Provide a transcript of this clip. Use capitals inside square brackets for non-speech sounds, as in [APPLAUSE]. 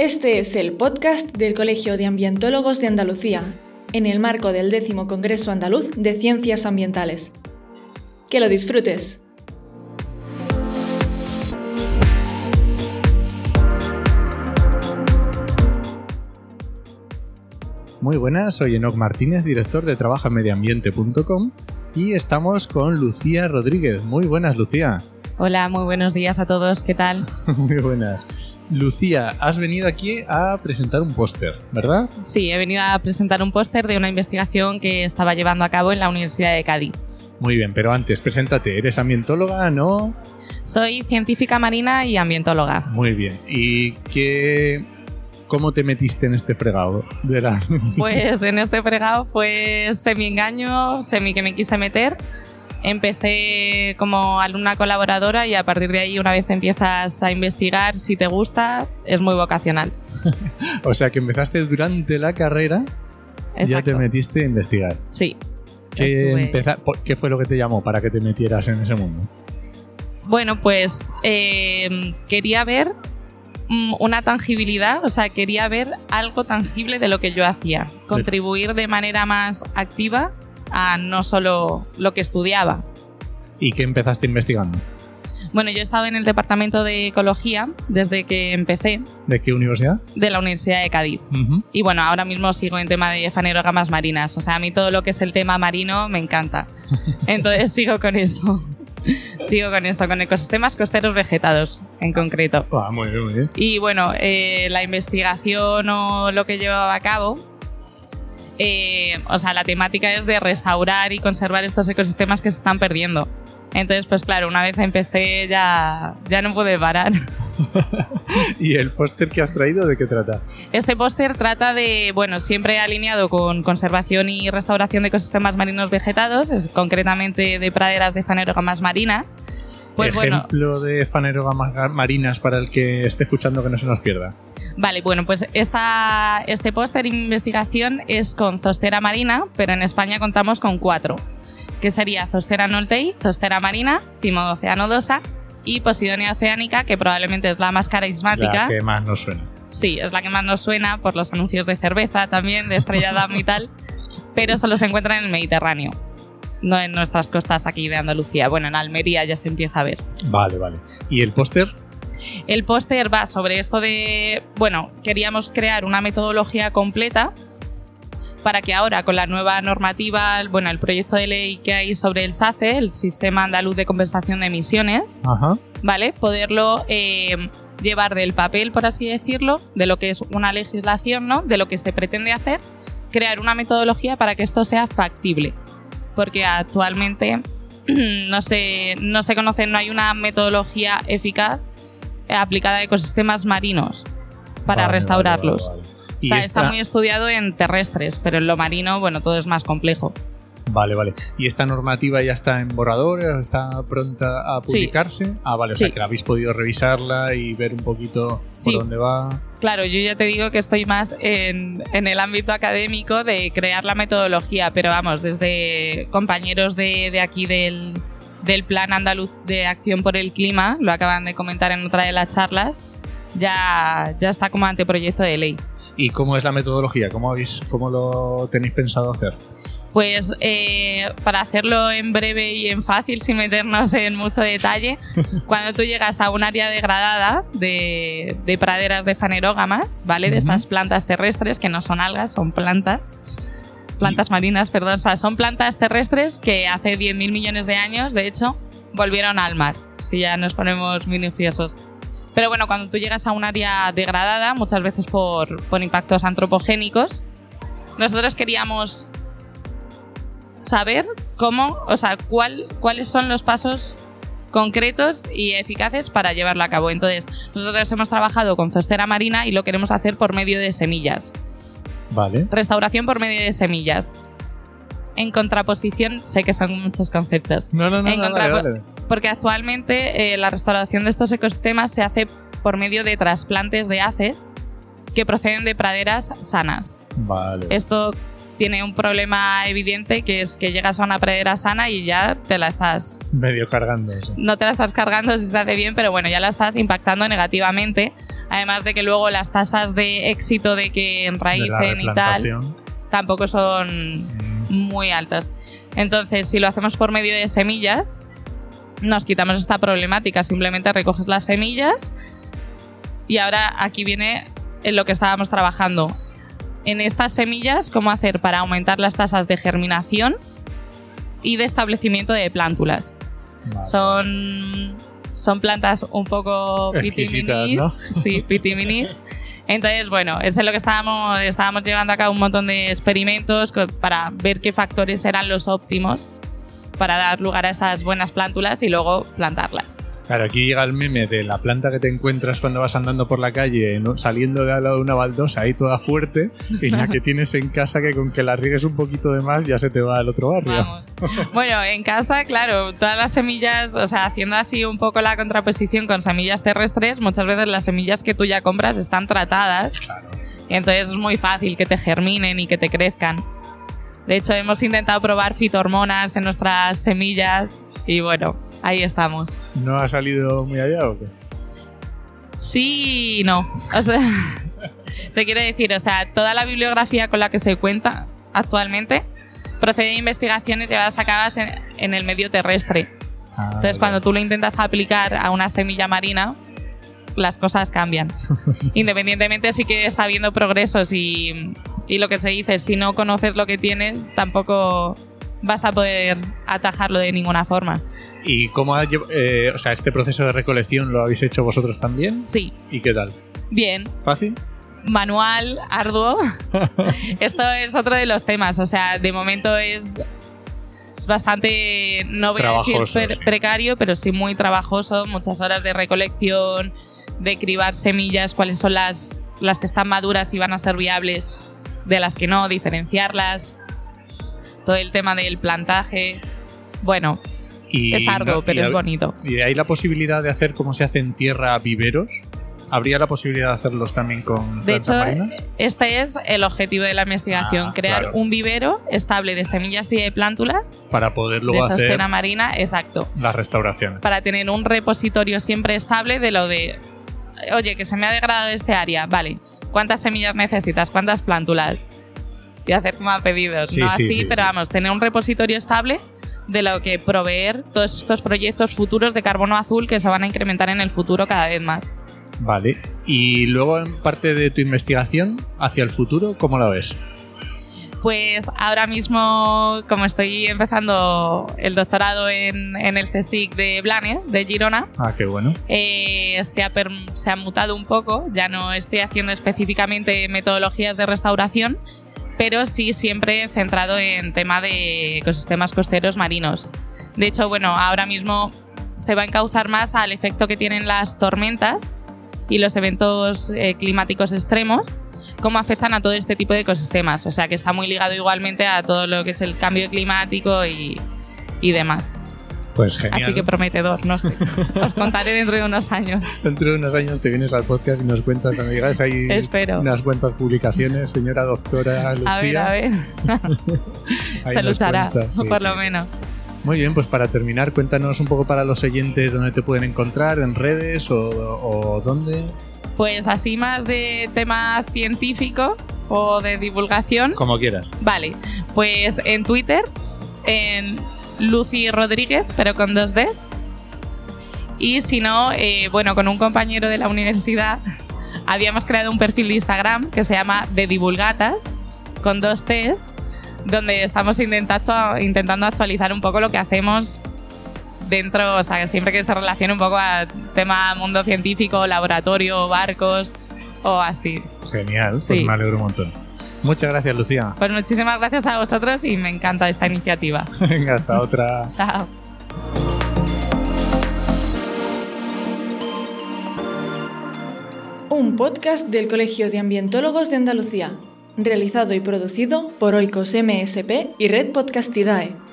Este es el podcast del Colegio de Ambientólogos de Andalucía, en el marco del décimo Congreso Andaluz de Ciencias Ambientales. Que lo disfrutes. Muy buenas, soy Enoc Martínez, director de trabajamediambiente.com y estamos con Lucía Rodríguez. Muy buenas, Lucía. Hola, muy buenos días a todos, ¿qué tal? [LAUGHS] Muy buenas. Lucía, has venido aquí a presentar un póster, ¿verdad? Sí, he venido a presentar un póster de una investigación que estaba llevando a cabo en la Universidad de Cádiz. Muy bien, pero antes, preséntate. ¿Eres ambientóloga, no? Soy científica marina y ambientóloga. Muy bien. ¿Y qué, cómo te metiste en este fregado? De la... Pues en este fregado fue semi-engaño, semi que me quise meter. Empecé como alumna colaboradora y a partir de ahí, una vez empiezas a investigar, si te gusta, es muy vocacional. [LAUGHS] o sea que empezaste durante la carrera, ya te metiste a investigar. Sí. ¿Qué, empeza- ¿Qué fue lo que te llamó para que te metieras en ese mundo? Bueno, pues eh, quería ver mm, una tangibilidad, o sea, quería ver algo tangible de lo que yo hacía, contribuir de manera más activa a no solo lo que estudiaba. ¿Y qué empezaste investigando? Bueno, yo he estado en el departamento de ecología desde que empecé ¿De qué universidad? de la Universidad de Cádiz. Ujú. Y bueno, ahora mismo sigo en tema de fanerógamas marinas. O sea, a mí todo lo que es el tema marino me encanta. [LAUGHS] Entonces sigo con eso. sigo con eso, con ecosistemas costeros vegetados en concreto. Ah, muy bien, muy bien. Y bueno, eh, la investigación o lo que llevaba a cabo, eh, o sea, la temática es de restaurar y conservar estos ecosistemas que se están perdiendo. Entonces, pues claro, una vez empecé ya, ya no pude parar. [LAUGHS] ¿Y el póster que has traído de qué trata? Este póster trata de, bueno, siempre alineado con conservación y restauración de ecosistemas marinos vegetados, es concretamente de praderas de fanerógamas marinas. Pues bueno, Ejemplo de fanerógamas ga- marinas para el que esté escuchando que no se nos pierda. Vale, bueno, pues esta, este póster de investigación es con Zostera marina, pero en España contamos con cuatro, que sería Zostera noltei, Zostera marina, Cimodocia nodosa y Posidonia oceánica, que probablemente es la más carismática. La que más nos suena. Sí, es la que más nos suena por los anuncios de cerveza también, de Estrella Damm y tal, [LAUGHS] pero solo se encuentra en el Mediterráneo, no en nuestras costas aquí de Andalucía. Bueno, en Almería ya se empieza a ver. Vale, vale. ¿Y el póster? El póster va sobre esto de, bueno, queríamos crear una metodología completa para que ahora con la nueva normativa, bueno, el proyecto de ley que hay sobre el SACE, el Sistema Andaluz de Compensación de Emisiones, Ajá. ¿vale? Poderlo eh, llevar del papel, por así decirlo, de lo que es una legislación, ¿no? De lo que se pretende hacer, crear una metodología para que esto sea factible. Porque actualmente [CLEARS THROAT] no se, no se conoce, no hay una metodología eficaz eh, aplicada a ecosistemas marinos para Vale, restaurarlos. vale, vale, vale. O sea, esta- está muy estudiado en terrestres, pero en lo marino, bueno, todo es más complejo. Vale, vale. ¿Y esta normativa ya está en borradores? ¿Está pronta a Sí. publicarse? Ah, vale, o sea que la habéis podido revisarla y ver un poquito Sí. por dónde va. Claro, yo ya te digo que estoy más en, en el ámbito académico de crear la metodología, pero vamos, desde compañeros de, de aquí del, del Plan Andaluz de Acción por el Clima, lo acaban de comentar en otra de las charlas, ya, ya está como anteproyecto de ley. ¿Y cómo es la metodología? ¿Cómo, habéis, cómo lo tenéis pensado hacer? Pues eh, para hacerlo en breve y en fácil, sin meternos en mucho detalle, [LAUGHS] cuando tú llegas a un área degradada de, de praderas de fanerógamas, ¿vale? De estas plantas terrestres, que no son algas, son plantas. Plantas marinas, perdón. O sea, son plantas terrestres que hace 10.000 millones de años, de hecho, volvieron al mar, si ya nos ponemos minuciosos. Pero bueno, cuando tú llegas a un área degradada, muchas veces por, por impactos antropogénicos, nosotros queríamos saber cómo, o sea, cuál, cuáles son los pasos concretos y eficaces para llevarlo a cabo. Entonces, nosotros hemos trabajado con Zostera Marina y lo queremos hacer por medio de semillas. Vale. Restauración por medio de semillas. En contraposición, sé que son muchos conceptos, No, no, no, En no, contra- dale, dale. porque actualmente eh, la restauración de estos ecosistemas se hace por medio de trasplantes de haces que proceden de praderas sanas. Vale. Esto tiene un problema evidente que es que llegas a una pradera sana y ya te la estás Medio cargando eso. no te la estás cargando si se hace bien, pero bueno, ya la estás impactando negativamente Además de que luego las tasas de éxito de que enraícen y tal tampoco son mm. muy altas. Entonces, si lo hacemos por medio de semillas, nos quitamos esta problemática. Simplemente recoges las semillas y ahora aquí viene en lo que estábamos trabajando. En estas semillas, cómo hacer para aumentar las tasas de germinación y de establecimiento de plántulas. Son, son plantas un poco pitiminis. ¿no? [LAUGHS] Sí, pitiminis. Entonces, bueno, eso es lo que estábamos, estábamos llevando a cabo un montón de experimentos para ver qué factores eran los óptimos para dar lugar a esas buenas plántulas y luego plantarlas. Claro, aquí llega el meme de la planta que te encuentras cuando vas andando por la calle, saliendo de al lado de una baldosa ahí toda fuerte, y la que tienes en casa que con que la riegues un poquito de más ya se te va al otro barrio. Bueno, en casa, claro, todas las semillas, o sea, haciendo así un poco la contraposición con semillas terrestres, muchas veces las semillas que tú ya compras están tratadas. Claro. Y entonces es muy fácil que te germinen y que te crezcan. De hecho, hemos intentado probar fitohormonas en nuestras semillas y bueno, ahí estamos. ¿No ha salido muy allá o qué? Sí, no. O sea, [LAUGHS] te quiero decir, o sea, toda la bibliografía con la que se cuenta actualmente procede de investigaciones llevadas a cabo en, el medio terrestre. Ah, Entonces, cuando tú lo intentas aplicar a una semilla marina, las cosas cambian. [LAUGHS] Independientemente, sí que está habiendo progresos y, y lo que se dice, si no conoces lo que tienes, tampoco vas a poder atajarlo de ninguna forma. ¿Y cómo ha, eh, o sea, este proceso de recolección lo habéis hecho vosotros también? Sí. ¿Y qué tal? Bien. ¿Fácil? Manual, arduo. [LAUGHS] Esto es otro de los temas. O sea, de momento es, es bastante, no voy a decir precario, pero sí muy trabajoso. Muchas horas de recolección, de cribar semillas, cuáles son las, las que están maduras y van a ser viables de las que no, diferenciarlas todo el tema del plantaje. Bueno, es arduo, pero es bonito. ¿Y hay la posibilidad de hacer como se hace en tierra viveros? ¿Habría la posibilidad de hacerlos también con de hecho, marinas? Este es el objetivo de la investigación, ah, crear un vivero estable de semillas y de plántulas para poder luego de hacer marina, exacto. La restauración. Para tener un repositorio siempre estable de lo de oye, que se me ha degradado este área, vale. ¿Cuántas semillas necesitas? ¿Cuántas plántulas? Y hacer como a pedidos. no así, pero vamos, tener un repositorio estable de lo que proveer todos estos proyectos futuros de carbono azul que se van a incrementar en el futuro cada vez más. Vale. Y luego, en parte de tu investigación hacia el futuro, ¿cómo lo ves? Pues ahora mismo, como estoy empezando el doctorado en, el CSIC de Blanes, de Girona. Ah, qué bueno. Eh, se, ha se ha mutado un poco. Ya no estoy haciendo específicamente metodologías de restauración, pero sí siempre centrado en tema de ecosistemas costeros marinos. De hecho, bueno, ahora mismo se va a encauzar más al efecto que tienen las tormentas y los eventos eh, climáticos extremos, cómo afectan a todo este tipo de ecosistemas. O sea que está muy ligado igualmente a todo lo que es el cambio climático y, y demás. Pues genial. Así que prometedor, no sé. [LAUGHS] Os contaré dentro de unos años. Dentro de unos años te vienes al podcast y nos cuentas cuando llegas ahí [LAUGHS] unas cuantas publicaciones, señora doctora Lucía. A ver, [LAUGHS] a ver. Se luchará, por lo menos. Muy bien, pues para terminar, cuéntanos un poco para los oyentes dónde te pueden encontrar, en redes o, o dónde. Pues así más de tema científico o de divulgación. Como quieras. Vale, pues en Twitter, en Lucy Rodríguez, pero con dos Ds. Y si no, eh, bueno, con un compañero de la universidad [LAUGHS] habíamos creado un perfil de Instagram que se llama De Divulgatas, con dos Ts, donde estamos intentando, intentando actualizar un poco lo que hacemos dentro, o sea, siempre que se relacione un poco al tema mundo científico, laboratorio, barcos o así. Genial, pues me alegro un montón. Muchas gracias, Lucía. Pues muchísimas gracias a vosotros y me encanta esta iniciativa. [LAUGHS] Venga, hasta otra. Chao. Un podcast del Colegio de Ambientólogos de Andalucía, realizado y producido por Oikos MSP y Red Podcastidae.